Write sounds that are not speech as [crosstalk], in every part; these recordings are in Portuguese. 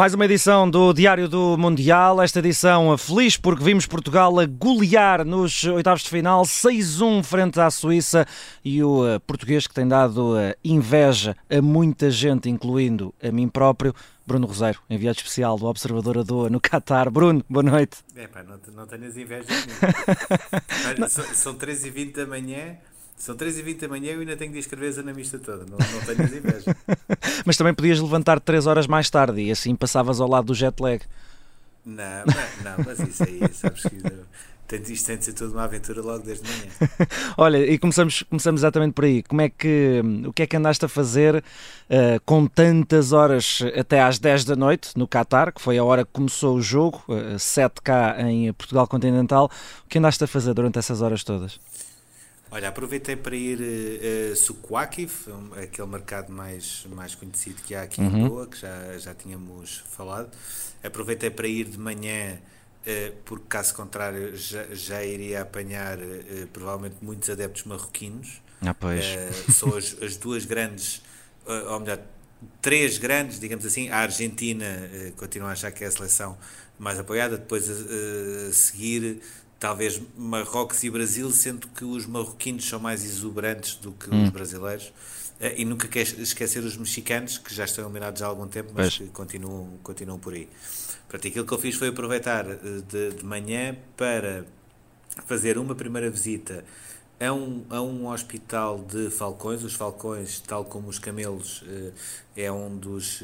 Mais uma edição do Diário do Mundial. Esta edição feliz porque vimos Portugal a golear nos oitavos de final 6-1 frente à Suíça e o uh, português que tem dado uh, inveja a muita gente, incluindo a mim próprio. Bruno Roseiro, enviado especial do Observador Adoa no Qatar. Bruno, boa noite. É pá, não, não tenhas inveja de [laughs] são, são 13h20 da manhã são 3h20 da manhã e eu ainda tenho de escrever a mista toda, não, não tenho inveja. [laughs] Mas também podias levantar 3 horas mais tarde e assim passavas ao lado do jet lag. Não, não, mas isso aí, sabes que isto tem de ser tudo uma aventura logo desde manhã. [laughs] Olha, e começamos, começamos exatamente por aí. Como é que, o que é que andaste a fazer uh, com tantas horas até às 10 da noite no Qatar, que foi a hora que começou o jogo, uh, 7 cá em Portugal Continental. O que andaste a fazer durante essas horas todas? Olha, aproveitei para ir a uh, Sukwakif, aquele mercado mais, mais conhecido que há aqui uhum. em Goa, que já, já tínhamos falado. Aproveitei para ir de manhã, uh, porque caso contrário já, já iria apanhar uh, provavelmente muitos adeptos marroquinos. Ah, pois. Uh, são as, as duas grandes, ou melhor, três grandes, digamos assim. A Argentina continua a achar que é a seleção mais apoiada, depois a, a seguir talvez Marrocos e Brasil, sendo que os marroquinos são mais exuberantes do que hum. os brasileiros. Eh, e nunca quer esquecer os mexicanos, que já estão eliminados há algum tempo, mas que continuam, continuam por aí. Portanto, aquilo que eu fiz foi aproveitar eh, de, de manhã para fazer uma primeira visita a um, a um hospital de falcões. Os falcões, tal como os camelos, eh, é um dos,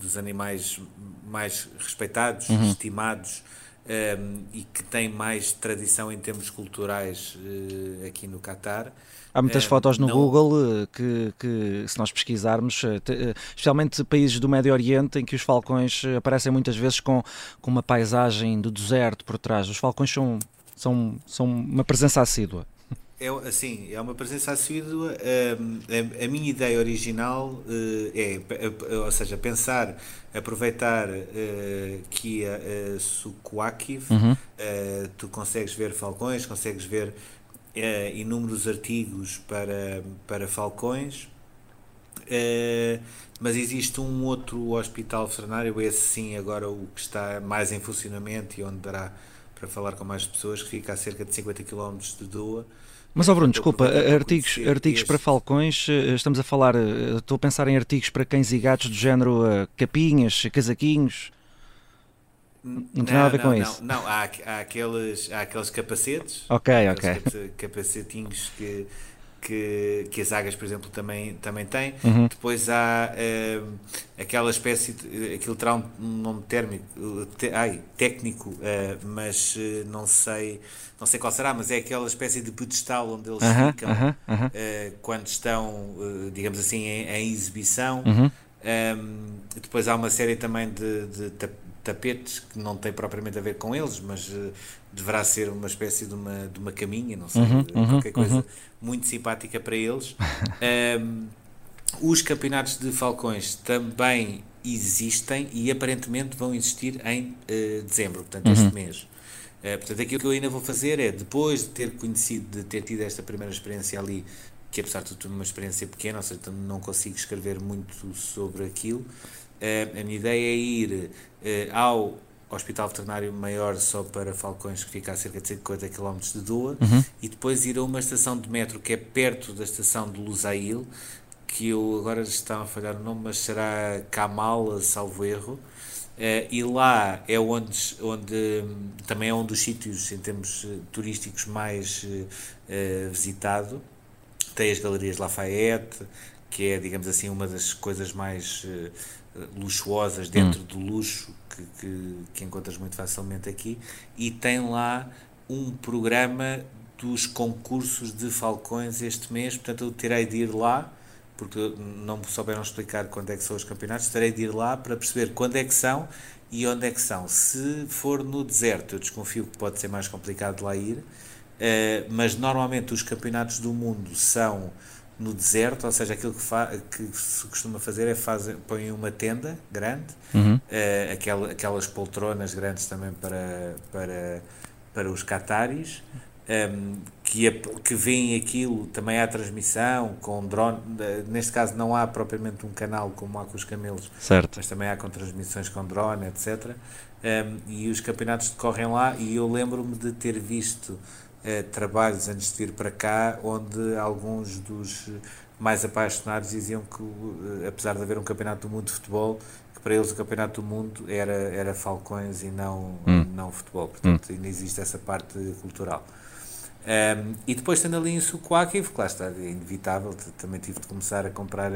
dos animais mais respeitados, uhum. estimados um, ehm, e que tem mais tradição em termos culturais uh, aqui no Catar. Há muitas uh, fotos no não... Google eh, que, que, se nós pesquisarmos, especialmente países do Médio Oriente, em que os falcões aparecem muitas vezes com, com uma paisagem do deserto por trás. Os falcões são, são, são uma presença assídua. É, assim, é uma presença assídua. A, a, minha ideia original é, ou seja, pensar, aproveitar que a, a Sukuakiv, uhum. tu consegues ver falcões, consegues ver inúmeros artigos para, para falcões. mas existe um outro hospital veterinário, esse sim, agora o que está mais em funcionamento e onde dará para falar com mais pessoas, que fica a cerca de 50 km de Doa, mas, ó Bruno, desculpa, artigos, artigos para falcões, eh, estamos a falar, eh, estou a pensar em artigos para cães e gatos do género uh, capinhas, casaquinhos. Não, tem nada a ver não, com não, isso. Não, há, há, aqueles, há aqueles capacetes. Ok, ok. Capacetinhos que que, que as águias, por exemplo, também, também têm. Uhum. Depois há uh, aquela espécie, de, aquilo terá um nome térmico, te, ai, técnico, uh, mas uh, não sei não sei qual será, mas é aquela espécie de pedestal onde eles ficam quando estão, digamos assim, em, em exibição. Um, uhum. depois há uma série também de, de tapetes que não tem propriamente a ver com eles, mas deverá ser uma espécie de uma, de uma caminha, não sei, uhum, qualquer uhum, coisa uhum. muito simpática para eles. [laughs] um, os campeonatos de falcões também existem e aparentemente vão existir em uh, dezembro, portanto, este uhum. mês. Uh, portanto, aquilo que eu ainda vou fazer é, depois de ter conhecido, de ter tido esta primeira experiência ali, que apesar de tudo uma experiência pequena, ou seja, não consigo escrever muito sobre aquilo, uh, a minha ideia é ir ao Hospital Veterinário Maior só para Falcões, que fica a cerca de 50 km de Doa, uhum. e depois ir a uma estação de metro que é perto da estação de Lusail, que eu agora está a falhar o nome, mas será Kamal, salvo erro. Uh, e lá é onde, onde também é um dos sítios em termos uh, turísticos mais uh, visitado. Tem as galerias Lafayette, que é, digamos assim, uma das coisas mais luxuosas dentro hum. do luxo que, que, que, encontras muito facilmente aqui e tem lá um programa dos concursos de falcões este mês, portanto eu terei de ir lá porque não me souberam explicar quando é que são os campeonatos, terei de ir lá para perceber quando é que são e onde é que são. Se for no deserto, eu desconfio que pode ser mais complicado lá ir, uh, mas normalmente os campeonatos do mundo são no deserto, ou seja, aquilo que, que se costuma fazer é fazer, põe uma tenda grande, uhum. uh, aquela, aquelas poltronas grandes também para, para, para os cataris, um, que, que veem aquilo, também há transmissão com drone, neste caso não há propriamente um canal como há com os camelos, certo. mas também há com transmissões com drone, etc. Um, e os campeonatos decorrem lá e eu lembro-me de ter visto uh, trabalhos antes de vir para cá onde alguns dos mais apaixonados diziam que, uh, apesar de haver um campeonato do mundo de futebol, que para eles o campeonato do mundo era, era falcões e não, hum. não futebol. Portanto, hum. ainda existe essa parte cultural. Um, e depois tendo ali em que lá está, é inevitável, também tive de começar a comprar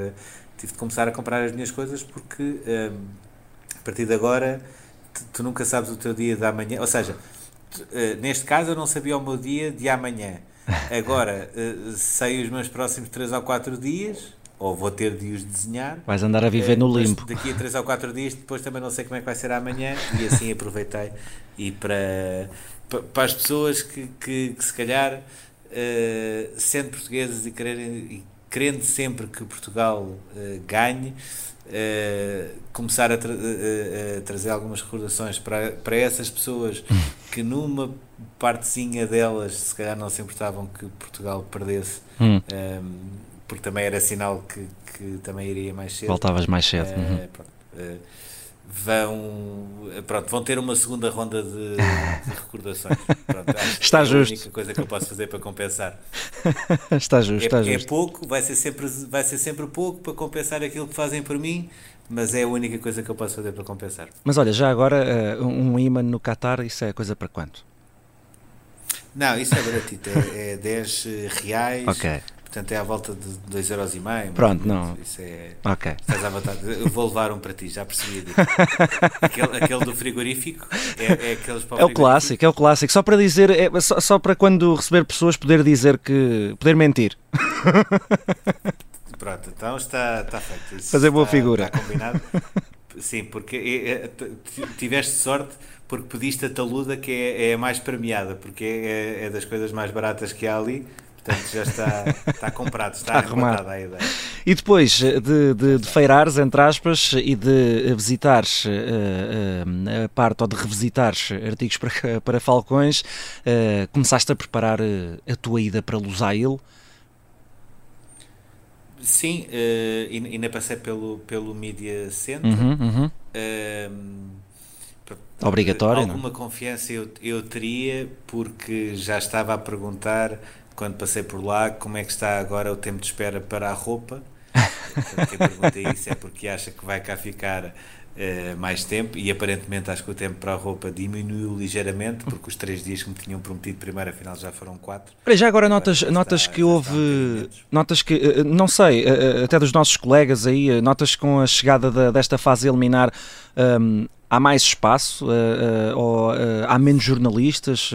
tive de começar a comprar as minhas coisas porque um, a partir de agora tu, tu, nunca sabes o teu dia de amanhã, ou seja, neste caso eu não sabia o meu dia de amanhã. Agora uh, sei os meus próximos 3 ou 4 dias, ou vou ter de os desenhar. Vais andar a viver uh, no limbo. Daqui a 3 ou 4 dias, depois também não sei como é que vai ser amanhã, e assim aproveitei e para para as pessoas que, que, que se calhar, sendo portuguesas e, quererem, e querendo sempre que Portugal ganhe, uh, começar a, tra a, trazer algumas recordações para, para essas pessoas que numa partezinha delas se calhar não se importavam que Portugal perdesse, um, ehm, porque também era sinal que, que também iria mais cedo. Voltavas mais cedo. Uhum. Pronto, vão, pronto, vão ter uma segunda ronda de, de [laughs] recordações. Pronto, está é justo. a única coisa que eu posso fazer para compensar. [laughs] está justo, é, está é justo. É pouco, vai ser, sempre, vai ser sempre pouco para compensar aquilo que fazem por mim, mas é a única coisa que eu posso fazer para compensar. Mas olha, já agora, uh, um imã no Qatar, isso é coisa para quanto? Não, isso é baratito, é, é 10 reais. Ok. Portanto, é à volta de 2,5€. Pronto, não. Isso é. Ok. Estás à vontade. Eu vou levar um para ti, já percebi. [laughs] aquele, aquele do frigorífico é, é aqueles para o É o clássico, é o clássico. Só para dizer, é, só, só para quando receber pessoas poder dizer que. poder mentir. [laughs] Pronto, então está, está feito. Isso Fazer boa está, figura. Está combinado. [laughs] Sim, porque é, é, tiveste sorte porque pediste a taluda que é, é a mais premiada, porque é, é das coisas mais baratas que há ali Portanto, já está, está comprado, está, está arrumado a ideia. E depois de, de, de, feirares, entre aspas, e de visitares uh, uh, a parte ou de revisitares artigos para, [laughs] para Falcões, uh, começaste a preparar a tua ida para Lusail? Sim, uh, ainda passei pelo, pelo Media Center. Uhum, uhum. Obrigatório, Alguma não? confiança eu, eu teria, porque já estava a perguntar quando passei por lá, como é que está agora o tempo de espera para a roupa? [laughs] Quem pergunta isso é porque acha que vai cá ficar uh, mais tempo e aparentemente acho que o tempo para a roupa diminuiu ligeiramente porque os três dias que me tinham prometido primeiro afinal já foram quatro. já agora notas, está, notas que houve, notas que, eh, não sei, eh, até dos nossos colegas aí, notas que com a chegada da, desta fase eliminar um, ehm, há mais espaço uh, uh, ou há menos jornalistas?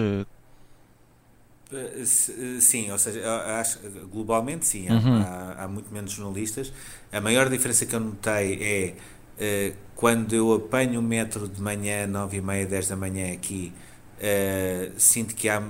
Eh, sim, ou seja, acho, globalmente sim, uhum. há, há, muito menos jornalistas. A maior diferença que eu notei é uh, quando eu apanho o metro de manhã, 9 e meia, 10 da manhã aqui, uh, sinto que há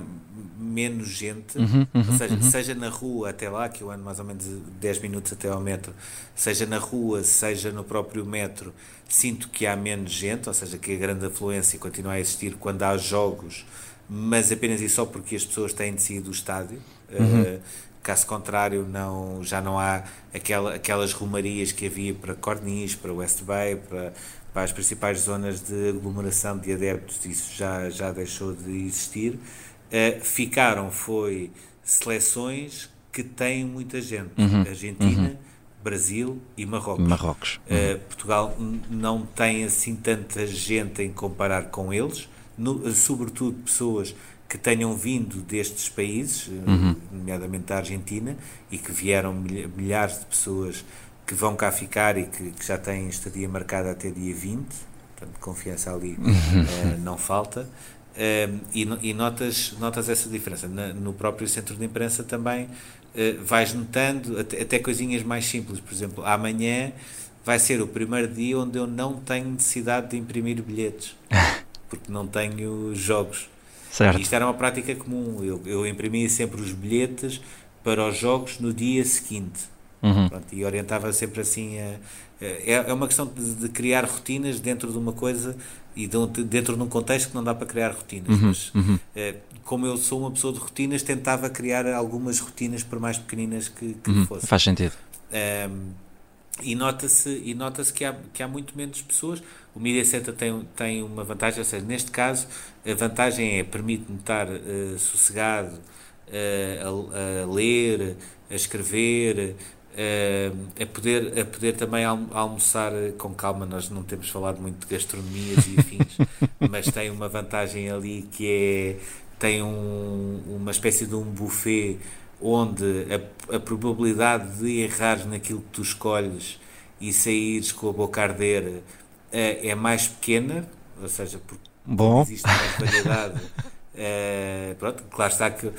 menos gente, uhum, uhum, ou seja, uhum. seja na rua até lá, que eu ando mais ou menos 10 minutos até ao metro, seja na rua, seja no próprio metro, sinto que há menos gente, ou seja, que a grande afluência continua a existir quando há jogos mas apenas e só porque as pessoas têm de sair do estádio. Uhum. Uh, caso contrário, não, já não há aquela, aquelas rumarias que havia para Corniche, para West Bay, para, para as principais zonas de aglomeração de adeptos, isso já, já deixou de existir. Uh, ficaram, foi seleções que têm muita gente. Uhum. Argentina, uhum. Brasil e Marrocos. Marrocos. Uh, Portugal não tem assim tanta gente em comparar com eles, no, sobretudo pessoas que tenham vindo destes países, eh, uhum. nomeadamente da Argentina, e que vieram milhares de pessoas que vão cá ficar e que, que já têm estadia marcada até dia 20, portanto, confiança ali uh, [laughs] não falta. Uh, e, e, notas, notas essa diferença. Na, no próprio centro de imprensa também uh, vais notando até, até coisinhas mais simples. Por exemplo, amanhã vai ser o primeiro dia onde eu não tenho necessidade de imprimir bilhetes. [laughs] porque não tenho jogos. Certo. E isto era uma prática comum. Eu, eu imprimia sempre os bilhetes para os jogos no dia seguinte. Uhum. Pronto, e orientava sempre assim a, é, é uma questão de, de, criar rotinas dentro de uma coisa e de, dentro de um contexto que não dá para criar rotinas. Uhum, mas, uhum. É, como eu sou uma pessoa de rotinas, tentava criar algumas rotinas, por mais pequeninas que, que uhum, fossem. Faz sentido. Um, e nota-se e nota que, há, que há muito menos pessoas. O Media Center tem, tem uma vantagem, ou seja, neste caso, a vantagem é permite-me estar uh, sossegado uh, a, a, ler, a escrever, uh, a, poder, a poder também almoçar com calma. Nós não temos falado muito de gastronomias e afins, [laughs] mas tem uma vantagem ali que é tem um, uma espécie de um buffet onde a, a probabilidade de errares naquilo que tu escolhes e saíres com a boca a arder é, é mais pequena, ou seja, porque Bom. existe mais variedade. Uh, [laughs] pronto, claro está que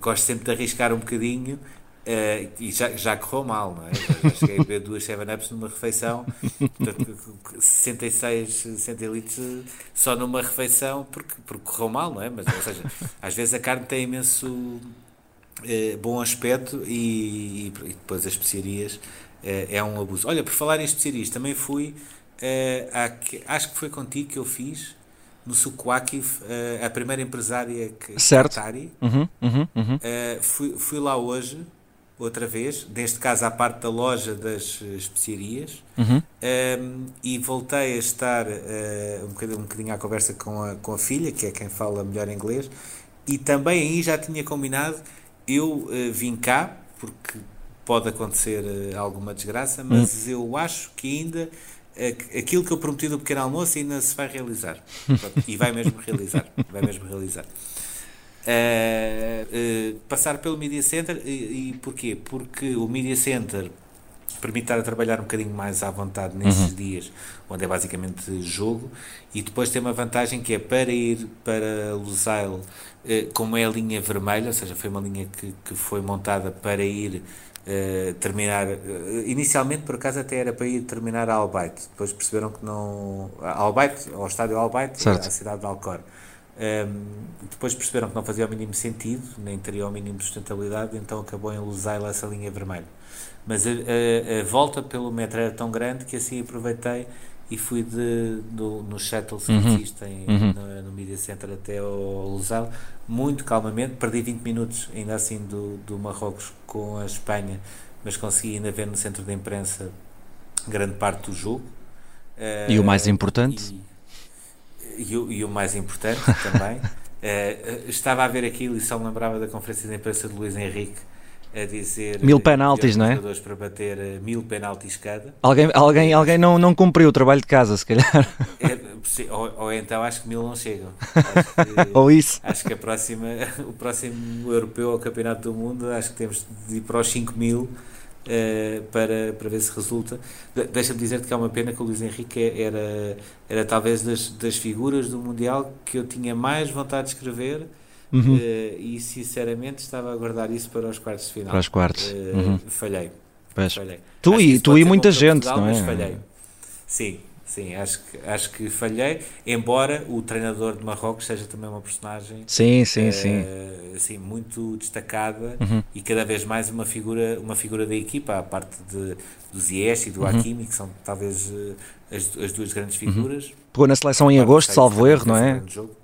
gosto sempre de arriscar um bocadinho uh, e já, já correu mal, não é? Já, cheguei a beber duas 7-Ups numa refeição, portanto, 66 centilitros só numa refeição porque, porque correu mal, não é? Mas, ou seja, às vezes a carne tem imenso eh, bom aspecto e, e, depois as especiarias eh, é um abuso. Olha, por falar em especiarias, também fui, eh, acho que foi contigo que eu fiz no Sukwaki, a primeira empresária que certo. Uhum, uhum, uhum. fui, fui lá hoje outra vez, neste caso à parte da loja das especiarias, uhum. um, e voltei a estar uh, um, bocadinho, um bocadinho à conversa com a, com a filha, que é quem fala melhor inglês, e também aí já tinha combinado eu uh, vim cá porque pode acontecer uh, alguma desgraça, mas hum. eu acho que ainda uh, aquilo que eu prometi do pequeno almoço ainda se vai realizar. E vai mesmo [laughs] realizar. Vai mesmo realizar. passar pelo Media Center e, e porquê? Porque o Media Center permite estar a trabalhar um bocadinho mais à vontade nesses uhum. dias, onde é basicamente jogo, e depois tem uma vantagem que é para ir para Lusail, eh, como é a linha vermelha, ou seja, foi uma linha que, que foi montada para ir Uh, terminar. Uh, inicialmente, por acaso, até era para ir terminar a Albaite. Depois perceberam que não. Albaite, ao estádio Albaite, à cidade de Alcor. Um, ehm, depois perceberam que não fazia o mínimo sentido, nem teria o mínimo de sustentabilidade, então acabou em Lusail essa linha vermelha. Mas a, a, a, volta pelo metro era tão grande que assim aproveitei e fui de, do, nos shuttles que uhum. existem uhum. no, no, Media Center até ao Lusal, muito calmamente. Perdi 20 minutos, ainda assim, do, do Marrocos com a Espanha, mas consegui ainda ver no centro de imprensa grande parte do jogo. E uh, o mais importante? E, e, o, e o mais importante também. uh, [laughs] estava a ver aquilo e só me lembrava da conferência de imprensa de Luís Henrique a dizer mil penaltis, não é? para bater eh, mil penaltis cada. Alguém, alguém, alguém não, não cumpriu o trabalho de casa, se calhar. É, ou, ou, então acho que mil não chegam. [laughs] Que, ou isso. Acho que a próxima, [laughs] o próximo europeu ao Campeonato do Mundo, acho que temos de ir para os 5 mil. Uh, para, para ver se resulta. De, Deixa-me dizer-te que é uma pena que o Luís Henrique era, era talvez das, das figuras do Mundial que eu tinha mais vontade de escrever Uhum. Uh, e sinceramente estava a guardar isso para os quartos de final. Para os quartos. Uh, uhum. Falhei. falhei. Tu e, tu e muita gente, Portugal, não é? Mas falhei. Sim, sim, acho que, acho que falhei, embora o treinador de Marrocos seja também uma personagem sim, sim, uh, sim. Assim, muito destacada uhum. e cada vez mais uma figura, uma figura da equipa, à parte de, do Ziyech e do uhum. Hakimi, que são talvez as, as duas grandes uhum. figuras. Pegou na seleção em agosto, salvo erro, não é? Jogo.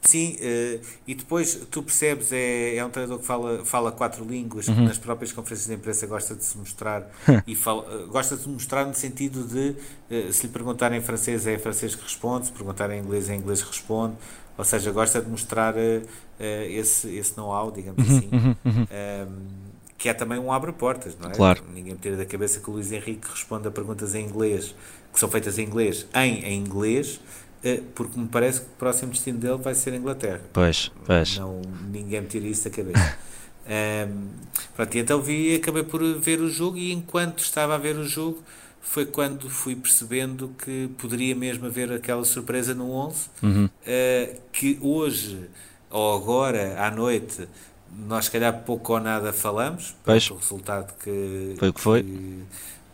Sim, uh, e depois tu percebes, é, é um treinador que fala, fala quatro línguas, uhum. nas próprias conferências de imprensa gosta de se mostrar [laughs] e fala, uh, gosta de se mostrar no sentido de uh, se lhe perguntarem em francês é em francês que responde, se perguntarem em inglês é em inglês que responde, ou seja, gosta de mostrar esse, esse know-how, digamos uhum, assim. Uhum, uhum. Um, que é também um abre-portas, não é? Claro. Ninguém me tira da cabeça que o Luís Henrique responde a perguntas em inglês, que são feitas em inglês, em, em inglês, porque me parece que o próximo destino dele vai ser a Inglaterra. Pois, pois. Não, ninguém me tira isso da cabeça. um, [laughs] pronto, então vi acabei por ver o jogo e enquanto estava a ver o jogo foi quando fui percebendo que poderia mesmo haver aquela surpresa no 11 uhum. uh, que hoje ou agora à noite nós se calhar pouco ou nada falamos pois. o resultado que, foi o que foi que,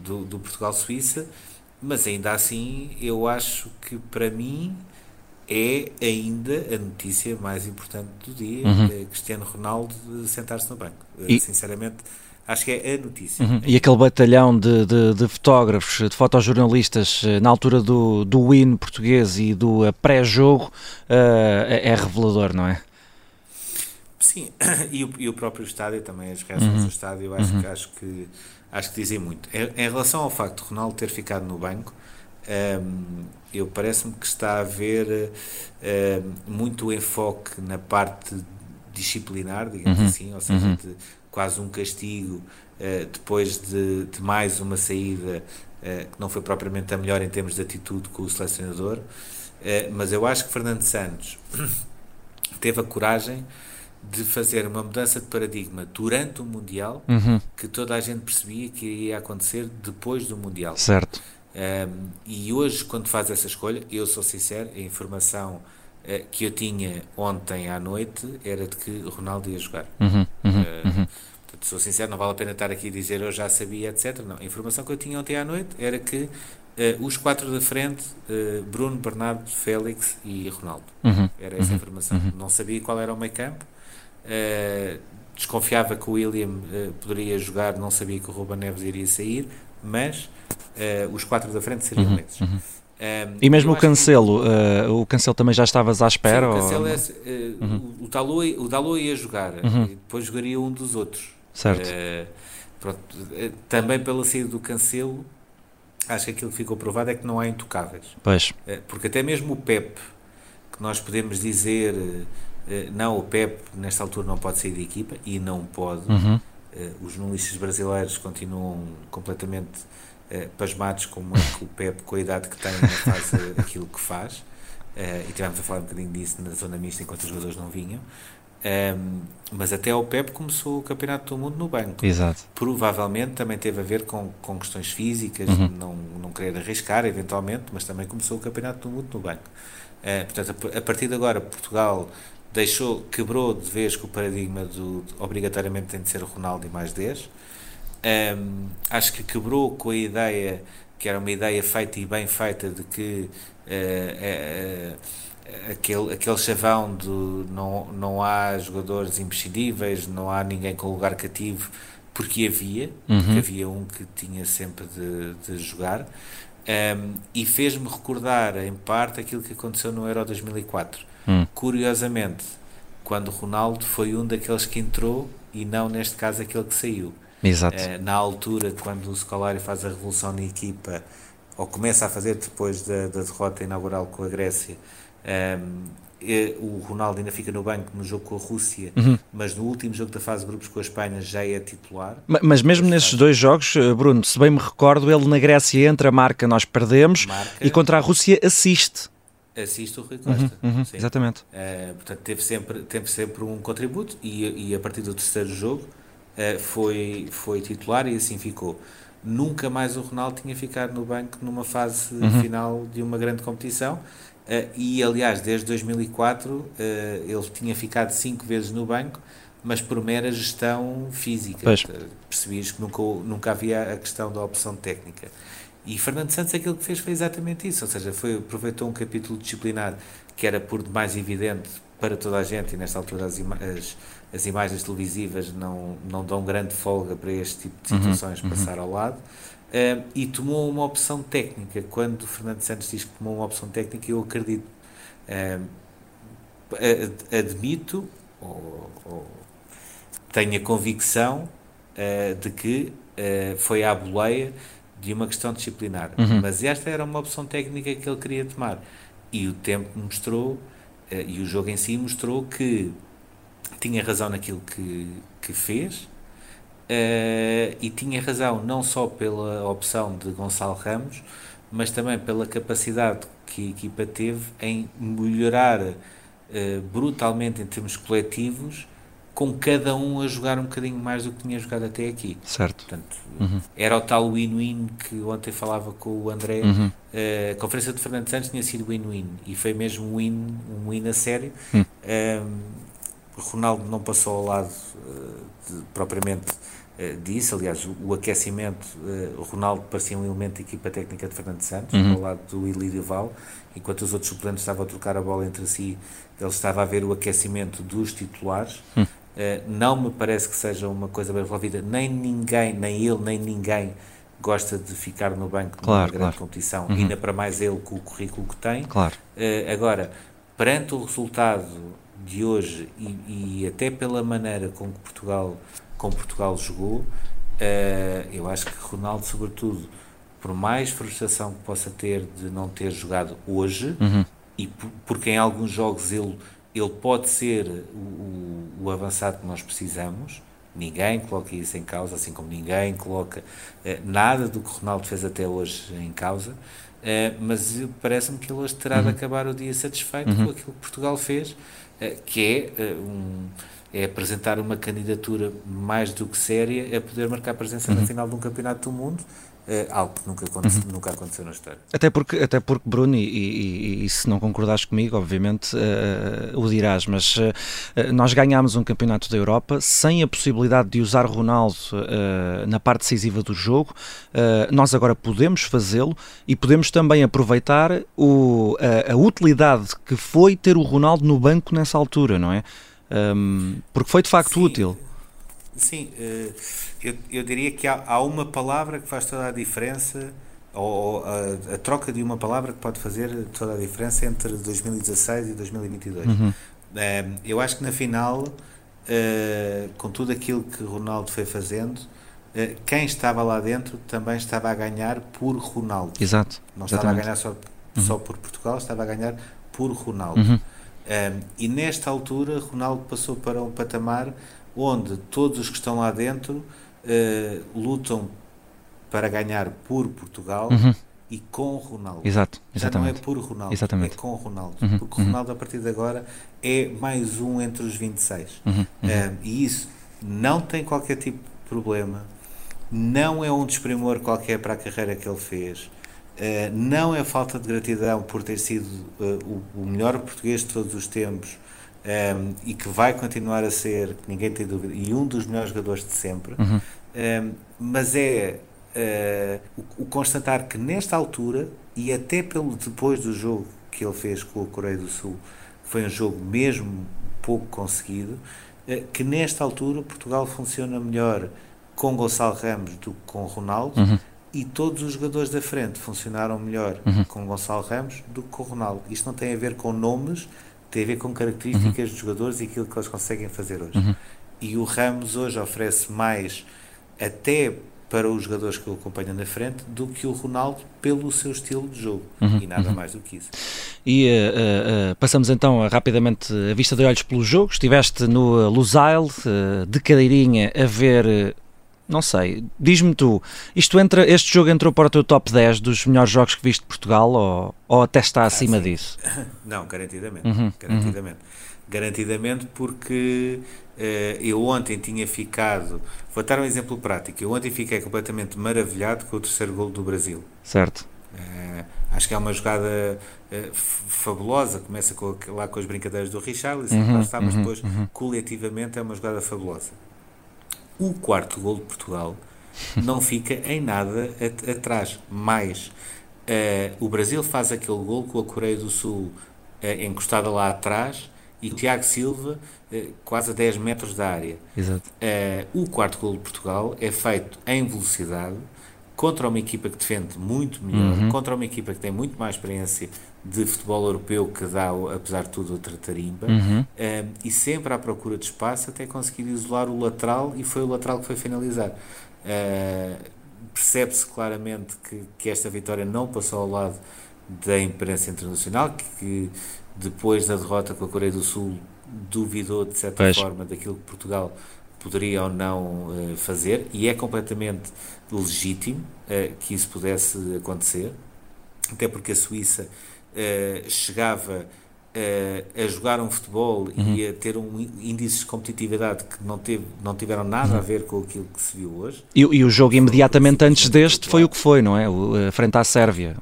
do, do Portugal-Suíça mas ainda assim, eu acho que para mim é ainda a notícia mais importante do dia: uhum. é Cristiano Ronaldo sentar-se no banco. E... Sinceramente, Acho que é a notícia. Uhum. E aquele batalhão de, de, de, fotógrafos, de fotojornalistas, eh, na altura do, do win português e do eh, pré-jogo, uh, é, revelador, não é? Sim, [coughs] e o, e o próprio estádio também, as reações uhum. do estádio, eu acho, uhum. que, acho, que, acho que dizem muito. Em, em, relação ao facto de Ronaldo ter ficado no banco, um, ehm, eu parece-me que está a haver uh, muito enfoque na parte disciplinar, digamos uhum. assim, ou seja, uhum. de, quase um castigo uh, depois de, de, mais uma saída uh, que não foi propriamente a melhor em termos de atitude com o selecionador, uh, mas eu acho que Fernando Santos [coughs] teve a coragem de fazer uma mudança de paradigma durante o Mundial uhum. que toda a gente percebia que iria acontecer depois do Mundial. Certo. Um, e hoje, quando faz essa escolha, eu sou sincero, a informação uh, que eu tinha ontem à noite era de que Ronaldo ia jogar. Uhum, uhum, uh, uhum. Sou sincero, não vale a pena estar aqui a dizer eu já sabia, etc. Não, a informação que eu tinha ontem à noite era que uh, os quatro da frente, Bruno, Bernardo, Félix e Ronaldo. Uhum, era essa a uhum, informação. Uhum. Não sabia qual era o meio campo. Desconfiava que o William poderia jogar, não sabia que o Ruben Neves iria sair, mas os quatro da frente seriam uhum, esses. Um, e mesmo o Cancelo, que... uh, o Cancelo também já estavas à espera? Sim, o Cancelo ou... é, uh, uhum. o, Dalot, o Dalot ia jogar uhum. depois jogaria um dos outros. Certo. Uh, pronto, também pela saída do Cancelo, acho que aquilo que ficou provado é que não há intocáveis. Pois. porque até mesmo o Pep, que nós podemos dizer, não, o Pep nesta altura não pode sair da equipa, e não pode. Uhum. os jornalistas brasileiros continuam completamente uh, pasmados como é que o Pep, com a idade que tem, faz [laughs] aquilo que faz. E tivemos a falar um bocadinho disso na zona mista enquanto os jogadores não vinham. Um, ehm, mas até o Pep começou o Campeonato do Mundo no banco. Exato. Provavelmente também teve a ver com, com questões físicas, uhum. não, não querer arriscar eventualmente, mas também começou o Campeonato do Mundo no banco. Uh, portanto, a, a, partir de agora, Portugal deixou, quebrou de vez com o paradigma do obrigatoriamente tem de ser o Ronaldo e mais 10. Um, acho que quebrou com a ideia, que era uma ideia feita e bem feita, de que uh, uh, aquele, aquele chavão do não, não há jogadores imprescindíveis, não há ninguém com lugar cativo, porque havia, uhum. porque havia um que tinha sempre de, de jogar. Um, e fez-me recordar, em parte, aquilo que aconteceu no Euro 2004. Uhum. Curiosamente, quando Ronaldo foi um daqueles que entrou e não, neste caso, aquele que saiu. Exato. Uh, na altura, quando o Scolari faz a revolução na equipa, ou começa a fazer depois da, da derrota inaugural com a Grécia, um, ehm, e, o Ronaldo ainda fica no banco no jogo com a Rússia, uhum. mas no último jogo da fase de grupos com a Espanha já é titular. Mas, mas mesmo nesses faz... dois jogos, eh, Bruno, se bem me recordo, ele na Grécia entra, marca, nós perdemos, marca, e contra a Rússia assiste. Assiste o Rui Costa. Uhum, uhum, exatamente. Uh, portanto, teve sempre, teve sempre um contributo e, e a partir do terceiro jogo uh, foi, foi titular e assim ficou. Nunca mais o Ronaldo tinha ficado no banco numa fase uhum. final de uma grande competição. Uh, e aliás, desde 2004 uh, ele tinha ficado cinco vezes no banco, mas por mera gestão física. Percebias que nunca, nunca havia a questão da opção técnica. E Fernando Santos aquilo que fez foi exatamente isso, ou seja, foi, aproveitou um capítulo disciplinar que era por demais evidente para toda a gente, e nesta altura as, as as imagens televisivas não, não dão grande folga para este tipo de uhum, situações uhum, passar ao lado. Uh, e tomou uma opção técnica. Quando o Fernando Santos diz que tomou uma opção técnica, eu acredito. Uh, admito, ou, ou, tenho a convicção uh, de que foi à boleia de uma questão disciplinar. Uhum. Mas esta era uma opção técnica que ele queria tomar. E o tempo mostrou, e o jogo em si mostrou que tinha razão naquilo que, que fez uh, e tinha razão não só pela opção de Gonçalo Ramos, mas também pela capacidade que a equipa teve em melhorar uh, brutalmente em termos coletivos, com cada um a jogar um bocadinho mais do que tinha jogado até aqui. Certo. Portanto, uhum. Era o tal win-win que ontem falava com o André. Uhum. Uh, a conferência de Fernando Santos tinha sido win-win e foi mesmo um win, um win a sério. Uhum. Ronaldo não passou ao lado uh, de, propriamente uh, disso, aliás, o, o aquecimento, Ronaldo parecia um elemento da equipa técnica de Fernando Santos, uhum. ao lado do Ilírio Val, enquanto os outros suplentes estavam a trocar a bola entre si, ele estava a ver o aquecimento dos titulares. Uhum. não me parece que seja uma coisa bem resolvida. Nem ninguém, nem ele, nem ninguém gosta de ficar no banco claro, numa grande claro. competição, uhum. ainda para mais ele com o currículo que tem. Claro. agora, perante o resultado de hoje e, e, até pela maneira com que Portugal, com Portugal jogou, eu acho que Ronaldo, sobretudo, por mais frustração que possa ter de não ter jogado hoje, uhum. e porque em alguns jogos ele, ele pode ser o, o, avançado que nós precisamos, ninguém coloca isso em causa, assim como ninguém coloca eh, nada do que Ronaldo fez até hoje em causa, eh, mas parece-me que ele hoje terá uhum. de acabar o dia satisfeito uhum. com aquilo que Portugal fez, eh, que é um é apresentar uma candidatura mais do que séria a poder marcar presença uhum. na final de um campeonato do mundo, é algo que nunca, aconteceu, uhum. nunca aconteceu na história. Até porque, até porque Bruno, e, e, e se não concordares comigo, obviamente uh, o dirás, mas uh, nós ganhámos um campeonato da Europa sem a possibilidade de usar Ronaldo uh, na parte decisiva do jogo. nós agora podemos fazê-lo e podemos também aproveitar o, a, a utilidade que foi ter o Ronaldo no banco nessa altura, não é? Um, porque foi de facto Sim. útil. Sim, eu, eu diria que há, há, uma palavra que faz toda a diferença, ou a, a, troca de uma palavra que pode fazer toda a diferença entre 2016 e 2022. Uhum. eu acho que na final, com tudo aquilo que Ronaldo foi fazendo, quem estava lá dentro também estava a ganhar por Ronaldo. Exato. Não Exatamente. estava a ganhar só, só uhum. por Portugal, estava a ganhar por Ronaldo. Uhum. Um, e nesta altura, Ronaldo passou para um patamar onde todos os que estão lá dentro uh, lutam para ganhar por Portugal uhum. e com Ronaldo. Exato, Já não é exatamente. por Ronaldo, Exatamente. é com Ronaldo. Uhum, Porque Ronaldo, a partir de agora, é mais um entre os 26. Uhum, um, e isso não tem qualquer tipo de problema, não é um desprimor qualquer para a carreira que ele fez. Uh, não é falta de gratidão por ter sido uh, o, o, melhor português de todos os tempos um, e que vai continuar a ser, ninguém tem dúvida, e um dos melhores jogadores de sempre, uhum. um, mas é uh, o, o, constatar que nesta altura, e até pelo depois do jogo que ele fez com a Coreia do Sul, foi um jogo mesmo pouco conseguido, que nesta altura Portugal funciona melhor com Gonçalo Ramos do que com Ronaldo. Uhum e todos os jogadores da frente funcionaram melhor uhum. com Gonçalo Ramos do que com Ronaldo. Isto não tem a ver com nomes, tem a ver com características uhum. dos jogadores e aquilo que eles conseguem fazer hoje. Uhum. E o Ramos hoje oferece mais até para os jogadores que o acompanham na frente do que o Ronaldo pelo seu estilo de jogo uhum. e nada mais do que isso. E uh, uh, passamos então rapidamente a vista de olhos pelo jogo. Estiveste no Lusail, de cadeirinha, a ver não sei, diz-me tu, isto entra, este jogo entrou para o teu top 10 dos melhores jogos que viste de Portugal ou, ou até está Ah, acima sim. disso? [coughs] Não, garantidamente. Uhum, garantidamente. Garantidamente porque uh, eu ontem tinha ficado, vou dar um exemplo prático, eu ontem fiquei completamente maravilhado com o terceiro gol do Brasil. Certo. Uh, acho que é uma jogada uh, fabulosa, começa com, lá com as brincadeiras do Richarlison, Uhum, lá está, mas uhum, depois uhum. coletivamente é uma jogada fabulosa. O quarto gol de Portugal não fica em nada at atrás, mais uh, o Brasil faz aquele gol com a Coreia do Sul uh, encostada lá atrás e Tiago Silva uh, quase a 10 metros da área. Exato. o quarto gol de Portugal é feito em velocidade contra uma equipa que defende muito melhor, Uhum. contra uma equipa que tem muito mais experiência de futebol europeu que dá, apesar de tudo, outra tarimba, Uhum. um, e sempre à procura de espaço até conseguir isolar o lateral e foi o lateral que foi finalizar. Uh, Percebe-se claramente que, que esta vitória não passou ao lado da imprensa internacional, que, que depois da derrota com a Coreia do Sul duvidou de certa Pois. forma daquilo que Portugal poderia ou não uh, fazer e é completamente legítimo uh, que isso pudesse acontecer, até porque a Suíça uh, chegava uh, a jogar um futebol Uhum. e a ter um índice de competitividade que não, teve, não tiveram nada Uhum. a ver com aquilo que se viu hoje. E, e o jogo imediatamente Foi antes deste foi o que foi, não é? O, a frente à Sérvia.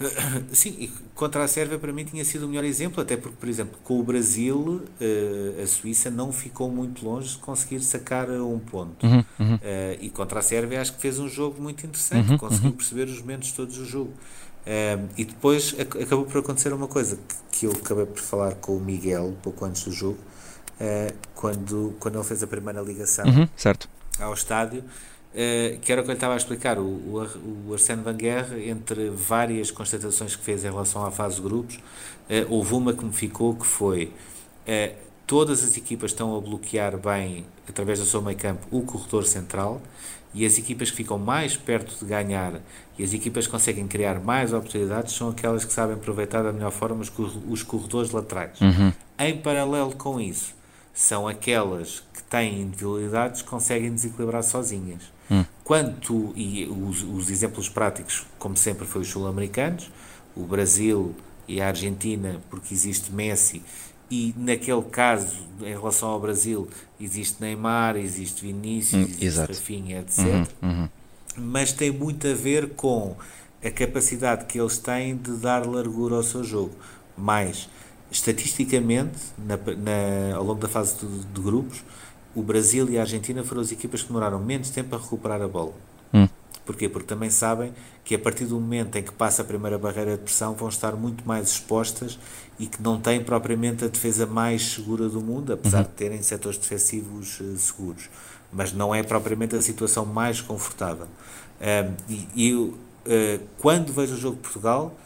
[coughs] Sim, contra a Sérvia para mim tinha sido o melhor exemplo, até porque, por exemplo, com o Brasil, a Suíça não ficou muito longe de conseguir sacar um ponto. Uhum, uhum. Uh, e contra a Sérvia acho que fez um jogo muito interessante, Uhum, conseguiu perceber os momentos todos do jogo. Um, e depois ac acabou por acontecer uma coisa que, que eu acabei por falar com o Miguel pouco antes do jogo, uh, quando, quando ele fez a primeira ligação uhum, ao estádio. Uh, que era o que eu lhe estava a explicar, o, o, o Arsène Wenger, entre várias constatações que fez em relação à fase de grupos, uh, houve uma que me ficou que foi todas as equipas estão a bloquear bem, através do seu meio campo, o corredor central e as equipas que ficam mais perto de ganhar e as equipas que conseguem criar mais oportunidades são aquelas que sabem aproveitar da melhor forma os corredores laterais. Uhum. Em paralelo com isso, são aquelas que têm individualidades que conseguem desequilibrar sozinhas. Hum. Quanto, e os, os, exemplos práticos, como sempre, foi os sul-americanos, o Brasil e a Argentina, porque existe Messi, e naquele caso, em relação ao Brasil, existe Neymar, existe Vinícius, hum, existe exato. Rafinha, etc. Uhum, uhum. Mas tem muito a ver com a capacidade que eles têm de dar largura ao seu jogo. Mais, estatisticamente, na, na, ao longo da fase de, de grupos, o Brasil e a Argentina foram as equipas que demoraram menos tempo a recuperar a bola. Hum. Porquê? Porque também sabem que a partir do momento em que passa a primeira barreira de pressão vão estar muito mais expostas e que não têm propriamente a defesa mais segura do mundo, apesar uhum. de terem setores defensivos uh, seguros. Mas não é propriamente a situação mais confortável. E eu, uh, quando vejo o jogo de Portugal,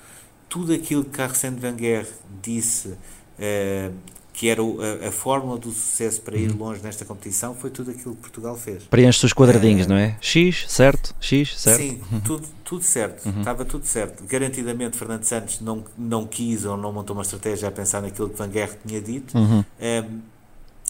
tudo aquilo que Arsène Wenger disse uh, que era a, a, fórmula do sucesso para ir uhum. longe nesta competição, foi tudo aquilo que Portugal fez. Preenche os quadradinhos, uh, não é? X, certo? X, certo? Sim, tudo, tudo certo, uhum. estava tudo certo. Garantidamente Fernando Santos não, não quis ou não montou uma estratégia a pensar naquilo que Van Guerre tinha dito, uhum. um,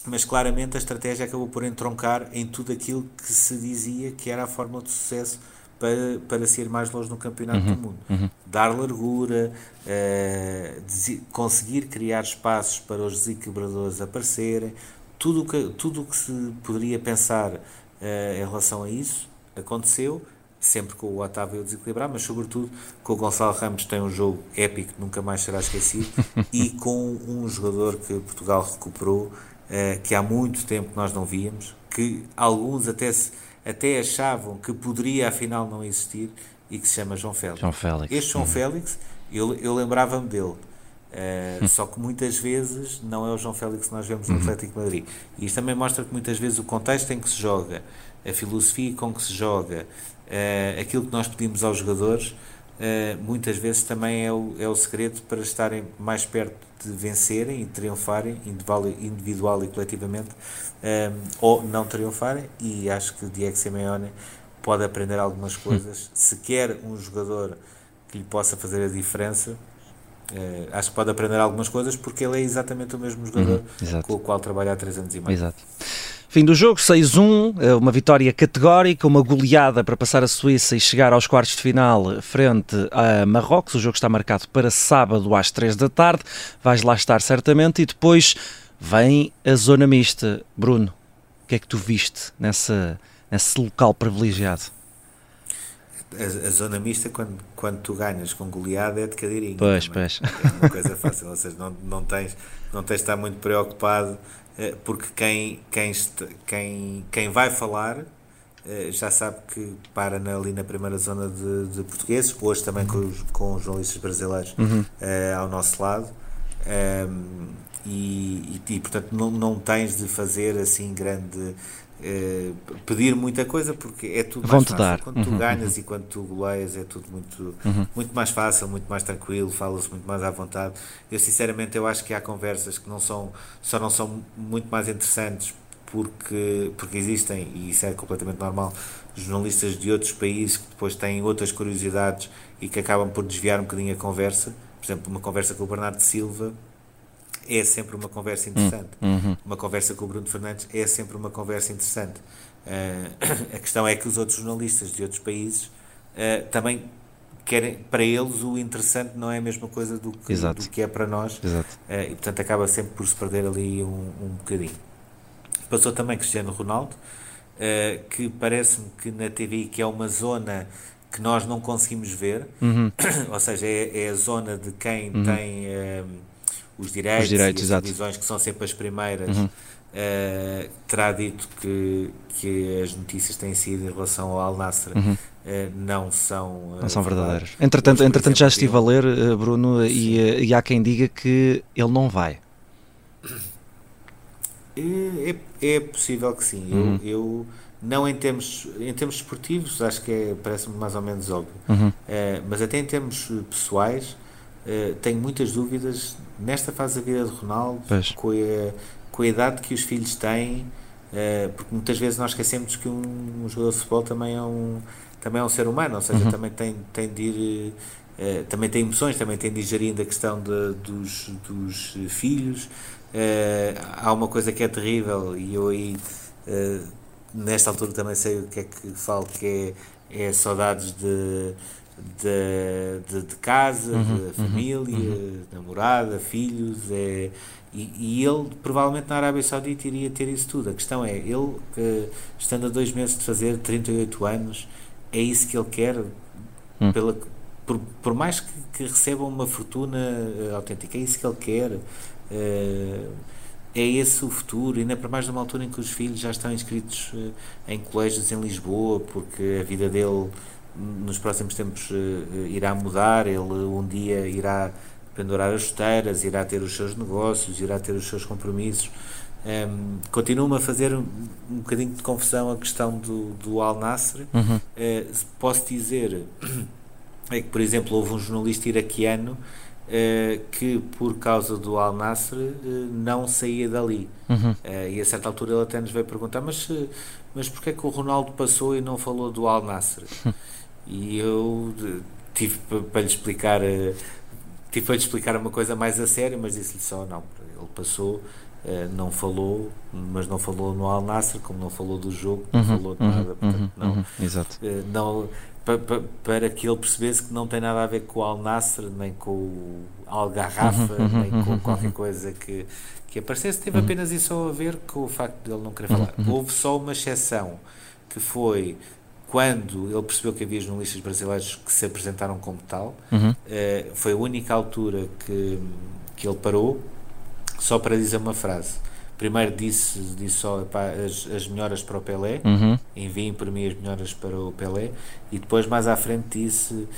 mas claramente a estratégia acabou por entroncar em tudo aquilo que se dizia que era a fórmula de sucesso para, para se ir mais longe no campeonato uhum, do mundo. Uhum. Dar largura, uh, conseguir criar espaços para os desequilibradores aparecerem, tudo que, tudo que se poderia pensar uh, em relação a isso aconteceu, sempre com o Otávio a desequilibrar, mas sobretudo com o Gonçalo Ramos tem um jogo épico que nunca mais será esquecido [laughs] e com um jogador que Portugal recuperou, uh, que há muito tempo nós não víamos, que alguns até se até achavam que poderia afinal não existir e que se chama João Félix. João Félix. Este João. Félix, eu, eu lembrava-me dele. Uh, só que muitas vezes não é o João Félix que nós vemos no uhum. Atlético Madrid. E isto também mostra que muitas vezes o contexto em que se joga, a filosofia com que se joga, uh, aquilo que nós pedimos aos jogadores, uh, muitas vezes também é o, é o segredo para estarem mais perto de vencerem e triunfarem individual, e coletivamente um, ou não triunfarem e acho que o Diego Simeone pode aprender algumas coisas. Se quer um jogador que lhe possa fazer a diferença uh, acho que pode aprender algumas coisas porque ele é exatamente o mesmo jogador uhum, com o qual trabalha há três anos e meio. Exato Fim do jogo, 6-1, eh, uma vitória categórica, uma goleada para passar a Suíça e chegar aos quartos de final frente a Marrocos. O jogo está marcado para sábado às 3 da tarde. Vais lá estar certamente e depois vem a zona mista. Bruno, o que é que tu viste nessa, nesse local privilegiado? A, a, zona mista, quando, quando tu ganhas com goleada, é de cadeirinho. Pois, também. pois. É uma coisa fácil, ou seja, não, não, tens, não tens de estar muito preocupado, eh, porque quem, quem, quem, quem vai falar eh, já sabe que para ali na primeira zona de, de portugueses, hoje também com os, com os jornalistas brasileiros uhum. uh, ao nosso lado. Um, ehm, e, e, e, portanto não, não tens de fazer assim grande eh, pedir muita coisa porque é tudo mais fácil dar. quando tu uhum, ganhas uhum. e quando tu goleias é tudo muito, uhum. muito mais fácil, muito mais tranquilo fala-se muito mais à vontade eu sinceramente eu acho que há conversas que não são só não são muito mais interessantes porque, porque existem, e isso é completamente normal, jornalistas de outros países que depois têm outras curiosidades e que acabam por desviar um bocadinho a conversa. Por exemplo, uma conversa com o Bernardo Silva é sempre uma conversa interessante. Hum, uhum. Uma conversa com o Bruno Fernandes é sempre uma conversa interessante. Uh, [coughs] a questão é que os outros jornalistas de outros países uh, também querem, para eles o interessante não é a mesma coisa do que, do que é para nós. Uh, e portanto acaba sempre por se perder ali um, um bocadinho. Passou também Cristiano Ronaldo, que parece-me que na TV que é uma zona que nós não conseguimos ver, uhum. [coughs] ou seja, é, é, a zona de quem uhum. tem os direitos, os direitos e as divisões que são sempre as primeiras, uhum. uh, terá dito que, que as notícias têm sido em relação ao Al Nassr uhum. uh, não são, uh, não são verdadeiras. Entretanto, entretanto exemplo, já estive a ler, Bruno, e, e, há quem diga que ele não vai. É, é, é possível que sim. Uhum. Eu, eu, não em termos, em termos esportivos, acho que é, parece-me mais ou menos óbvio. Uhum. Uh, mas até em termos pessoais, uh, tenho muitas dúvidas nesta fase da vida de Ronaldo, com a, com a idade que os filhos têm, uh, porque muitas vezes nós esquecemos que um, um, jogador de futebol também é um, também é um ser humano, ou seja, uhum. também tem, tem de ir. Uh, também tem emoções, também tem de gerir a questão de, dos, dos filhos. Há uma coisa que é terrível e eu aí nesta altura também sei o que é que falo, que é, é saudades de, de, de, de casa, uhum, de uhum, família, uhum. namorada, filhos, é, e, e, ele provavelmente na Arábia Saudita iria ter isso tudo. A questão é, ele que estando a dois meses de fazer 38 anos, é isso que ele quer, uhum. pela, por, por mais que, que receba uma fortuna uh, autêntica, é isso que ele quer. Uh, é esse o futuro, ainda para mais numa altura em que os filhos já estão inscritos uh, em colégios em Lisboa, porque a vida dele nos próximos tempos uh, irá mudar, ele um dia irá pendurar as chuteiras, irá ter os seus negócios, irá ter os seus compromissos. Um, ehm, Continua-me a fazer um, um bocadinho de confusão a questão do, do Al Nasser. Uhum. Uh, posso dizer [clears throat] é que, por exemplo, houve um jornalista iraquiano Uh, que por causa do Al Nasser uh, não saía dali. Uhum. Uh, e a certa altura ele até nos veio perguntar: mas, mas porquê é que o Ronaldo passou e não falou do Al Nasser? [laughs] e eu tive para lhe explicar. tive para lhe explicar uma coisa mais a sério, mas disse-lhe só: não, ele passou, não falou, mas não falou no Al Nasser, como não falou do jogo, não uhum, falou de uhum, nada. Portanto, uhum, não, uhum, exato. não, para, para, para, que ele percebesse que não tem nada a ver com o Al Nasser, nem com o Al Garrafa, uhum, uhum, nem com uhum, qualquer coisa que, que aparecesse. Teve apenas isso a ver com o facto de ele não querer falar. Houve só uma exceção, que foi quando ele percebeu que havia jornalistas brasileiros que se apresentaram como tal. Uh, foi a única altura que, que ele parou, só para dizer uma frase primeiro disse, disse só epá, as, as melhoras para o Pelé, uhum. enviem por mim as melhoras para o Pelé, e depois mais à frente disse uh,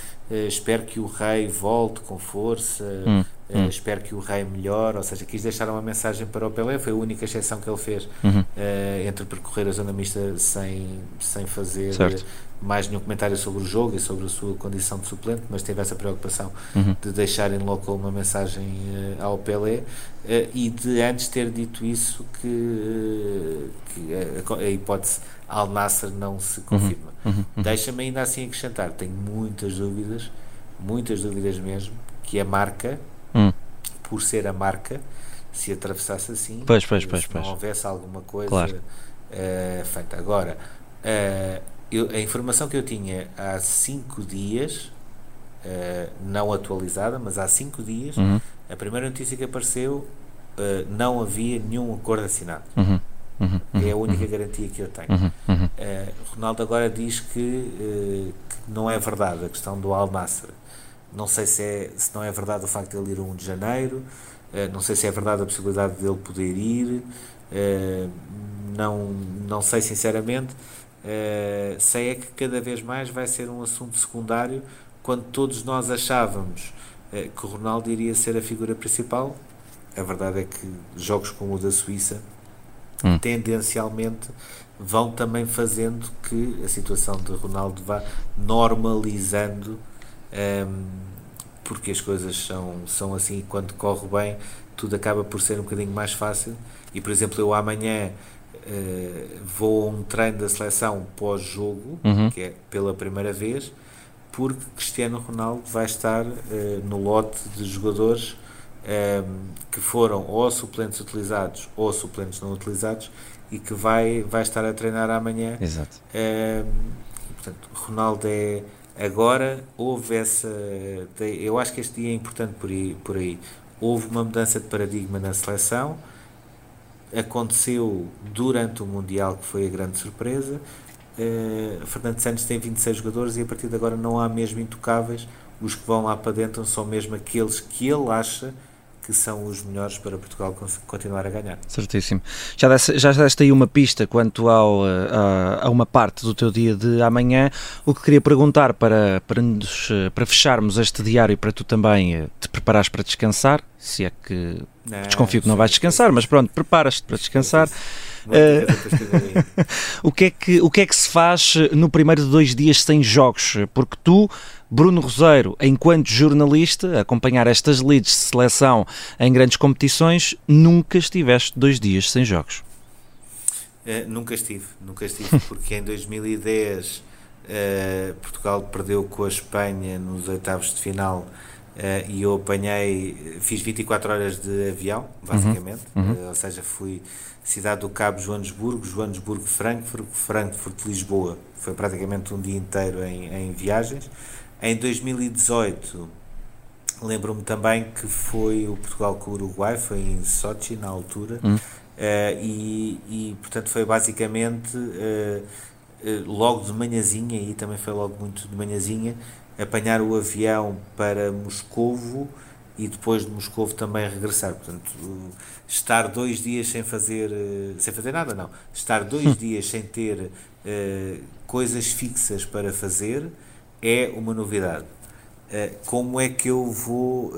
espero que o rei volte com força, uhum. Uh, espero que o rei melhore, ou seja, quis deixar uma mensagem para o Pelé, foi a única exceção que ele fez uhum. uh, entre percorrer a zona mista sem, sem fazer certo mais nenhum comentário sobre o jogo e sobre a sua condição de suplente, mas teve essa preocupação uhum. de deixar em local uma mensagem uh, ao Pelé e de antes ter dito isso que, que a, a, hipótese Al Nasser não se confirma. Uhum. Uhum. uhum. Deixa-me ainda assim acrescentar, tenho muitas dúvidas, muitas dúvidas mesmo, que a marca, hum. por ser a marca, se atravessasse assim, pois, pois, pois, se não houvesse alguma coisa claro. feita. Agora, eu, a informação que eu tinha há cinco dias, uh, não atualizada, mas há cinco dias, uhum. a primeira notícia que apareceu uh, não havia nenhum acordo assinado. Uhum. Uhum. É a única uhum. garantia que eu tenho. Uh, Ronaldo agora diz que, que, não é verdade a questão do Al Nasser. Não sei se, é, se não é verdade o facto de ele ir 1 de janeiro, não sei se é verdade a possibilidade dele poder ir, não, não sei sinceramente. Uh, sei é que cada vez mais vai ser um assunto secundário quando todos nós achávamos que o Ronaldo iria ser a figura principal. A verdade é que jogos como o da Suíça hum. tendencialmente vão também fazendo que a situação de Ronaldo vá normalizando um, porque as coisas são, são assim quando corre bem tudo acaba por ser um bocadinho mais fácil e por exemplo eu amanhã uh, vou a um treino da seleção pós-jogo, uhum. que é pela primeira vez, porque Cristiano Ronaldo vai estar uh, no lote de jogadores um, que foram ou suplentes utilizados ou suplentes não utilizados e que vai, vai estar a treinar amanhã. Exato. Um, portanto, Ronaldo é agora houve essa eu acho que este dia é importante por aí, por aí. houve uma mudança de paradigma na seleção aconteceu durante o Mundial, que foi a grande surpresa. Uh, Fernando Santos tem 26 jogadores e a partir de agora não há mesmo intocáveis. Os que vão lá para dentro são mesmo aqueles que ele acha que são os melhores para Portugal continuar a ganhar. Certíssimo. Já deste, já deste aí uma pista quanto ao, a, eh, a, uma parte do teu dia de amanhã. O que queria perguntar para, para, nos, para fecharmos este diário, para tu também eh, te preparares para descansar, se é que Não, Desconfio que não vais descansar, mas pronto, preparas-te para descansar. Uh, [laughs] o, que é que, o que é que se faz no primeiro de dois dias sem jogos? Porque tu, Bruno Roseiro, enquanto jornalista, acompanhar estas leads de seleção em grandes competições, nunca estiveste dois dias sem jogos. Uh, nunca estive, nunca estive, [laughs] porque em 2010 uh, eh, Portugal perdeu com a Espanha nos oitavos de final uh, e eu apanhei, fiz 24 horas de avião, basicamente, uhum, uhum. ou seja, fui cidade do Cabo, Joanesburgo, Joanesburgo, Frankfurt, Frankfurt, Lisboa. Foi praticamente um dia inteiro em, em viagens. Em 2018, lembro-me também que foi o Portugal com o Uruguai, foi em Sochi na altura. Uhum Uh, e, e, portanto foi basicamente uh, uh, logo de manhãzinha e também foi logo muito de manhãzinha apanhar o avião para Moscovo e depois de Moscovo também regressar portanto estar dois dias sem fazer sem fazer nada não estar dois hum. dias sem ter coisas fixas para fazer é uma novidade como é que eu vou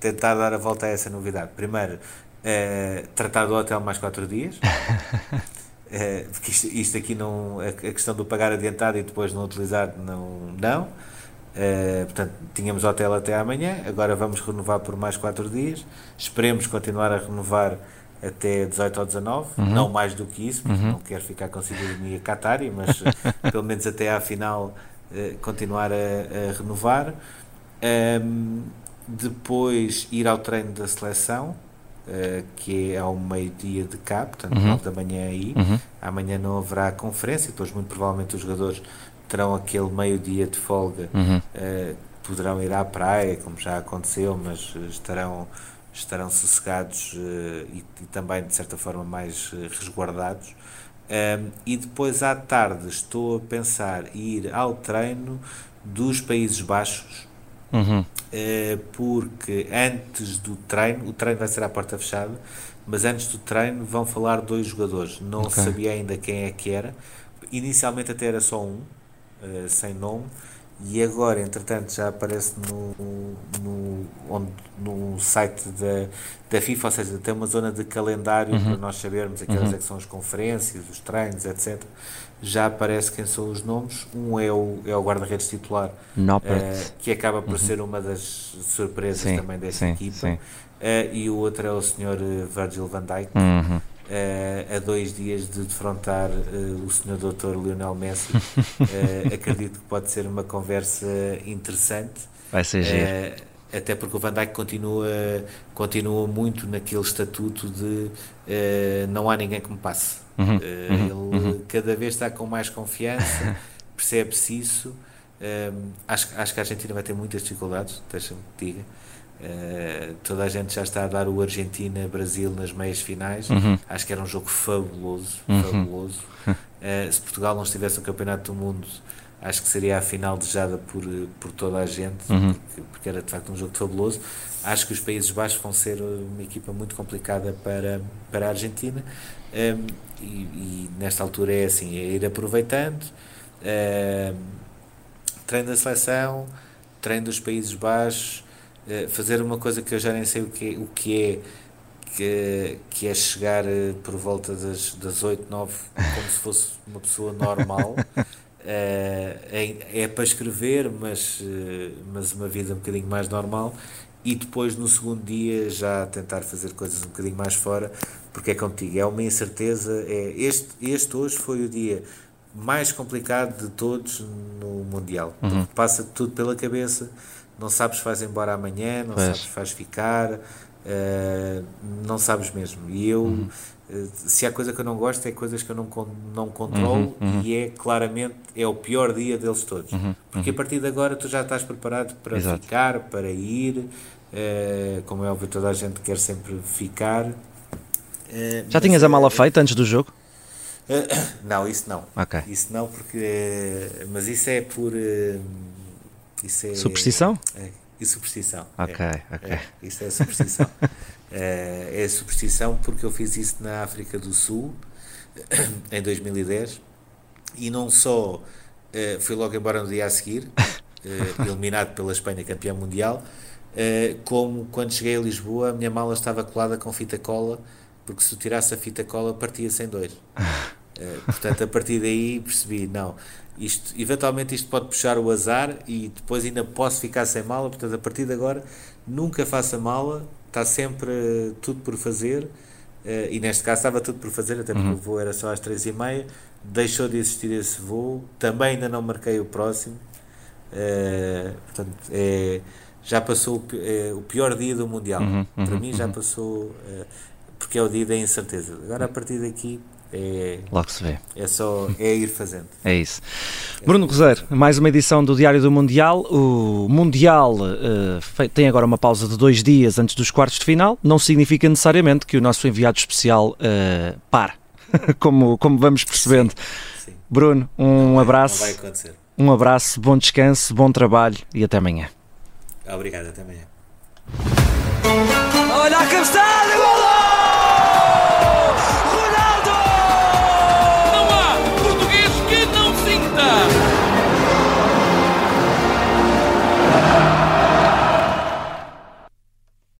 tentar dar a volta a essa novidade primeiro Uh, tratar do hotel mais 4 dias. Uh, [laughs] porque isto, isto, aqui não. A, a, questão do pagar adiantado e depois não utilizar, não. não. Uh, portanto, tínhamos hotel até amanhã, agora vamos renovar por mais 4 dias. Esperemos continuar a renovar até 18 ou 19, uhum. não mais do que isso, porque uhum. não quero ficar com cidadania Qatari, mas [laughs] pelo menos até à final continuar a, a renovar. Um, ehm, depois ir ao treino da seleção, Uh, que é ao meio-dia de cá, portanto, uhum. 9 da manhã aí. Uhum. Amanhã não haverá conferência, depois, muito provavelmente, os jogadores terão aquele meio-dia de folga, uhum. uh, poderão ir à praia, como já aconteceu, mas estarão, estarão sossegados uh, e, e, também, de certa forma, mais resguardados. Um, e depois à tarde estou a pensar ir ao treino dos Países Baixos Uhum. Uh, porque antes do treino, o treino vai ser à porta fechada, mas antes do treino vão falar dois jogadores. Não okay. sabia ainda quem é que era. Inicialmente até era só um, uh, sem nome, e agora, entretanto, já aparece no, no, onde, no site da, da FIFA, ou seja, tem uma zona de calendário uhum. para nós sabermos aquelas uhum. é que são as conferências, os treinos, etc já aparece quem são os nomes. Um é o, é o guarda-redes titular, uh, que acaba por uhum. ser uma das surpresas sim, também desta sim, equipa, sim. Uh, e o outro é o senhor eh, Virgil van Dijk. Uhum. Uh, a dois dias de defrontar uh, o senhor doutor Lionel Messi uh, [laughs] acredito que pode ser uma conversa interessante vai ser giro até porque o Van Dijk continua, continua muito naquele estatuto de não há ninguém que me passe Uhum, uh, uhum, ele uhum. cada vez está com mais confiança, [laughs] percebe-se isso. Acho, acho que a Argentina vai ter muitas dificuldades, deixa-me que diga. Uh, toda a gente já está a dar o Argentina-Brasil nas meias finais. Uhum. Acho que era um jogo fabuloso. Uhum. fabuloso. Uh, [laughs] se Portugal não estivesse no Campeonato do Mundo, acho que seria a final desejada por, por toda a gente, uhum. porque, porque, era de facto um jogo fabuloso. Acho que os Países Baixos vão ser uma equipa muito complicada para, para a Argentina. Um, e, e, nesta altura é assim, é ir aproveitando, uh, treino da seleção, treino dos Países Baixos, fazer uma coisa que eu já nem sei o que, o que é, que, que é chegar uh, por volta das, das 8, 9, como se fosse uma pessoa normal. [laughs] é, é para escrever, mas, mas uma vida um bocadinho mais normal e depois no segundo dia já tentar fazer coisas um bocadinho mais fora, porque é contigo, é uma incerteza. É, este, este hoje foi o dia mais complicado de todos no Mundial, uhum. passa tudo pela cabeça, não sabes se vais embora amanhã, não pois. sabes se vais ficar, uh, não sabes mesmo. E eu, uhum. uh, se há coisa que eu não gosto, é coisas que eu não, não controlo uhum. uhum. e é claramente é o pior dia deles todos. Uhum, porque a uhum. partir de agora tu já estás preparado para Exato. ficar, para ir, Uh, como é óbvio, toda a gente quer sempre ficar. Já tinhas a mala feita antes do jogo? [coughs] Não, isso não. Okay. Isso não, porque. mas isso é por. Isso é, superstição? É, e superstição. Ok, é, ok. É, isso é superstição. [laughs] é superstição porque eu fiz isso na África do Sul em 2010 e não só fui logo embora no dia a seguir, [laughs] eliminado pela Espanha campeã mundial Uh, como quando cheguei a Lisboa, a minha mala estava colada com fita cola, porque se tu tirasse a fita cola, partia-se em dois. [laughs] Uh, portanto, a partir daí percebi, não, isto, eventualmente isto pode puxar o azar e depois ainda posso ficar sem mala, portanto, a partir de agora, nunca faça mala, está sempre uh, tudo por fazer, uh, e neste caso estava tudo por fazer, até porque uhum. o voo era só às três e meia, deixou de existir esse voo, também ainda não marquei o próximo, portanto, é, já passou o, é, o, pior dia do Mundial, uhum, uhum, para mim já uhum. passou, porque é o dia da incerteza, agora a partir daqui é, Logo se vê. É só é ir fazendo. É isso. Bruno Roser, mais uma edição do Diário do Mundial. O Mundial uh, tem agora uma pausa de dois dias antes dos quartos de final. Não significa necessariamente que o nosso enviado especial uh, pare, [laughs] como, como vamos percebendo. Sim, sim. Bruno, um não abraço. Não vai acontecer. Um abraço, bom descanso, bom trabalho e até amanhã. Obrigado, até amanhã. Olha a!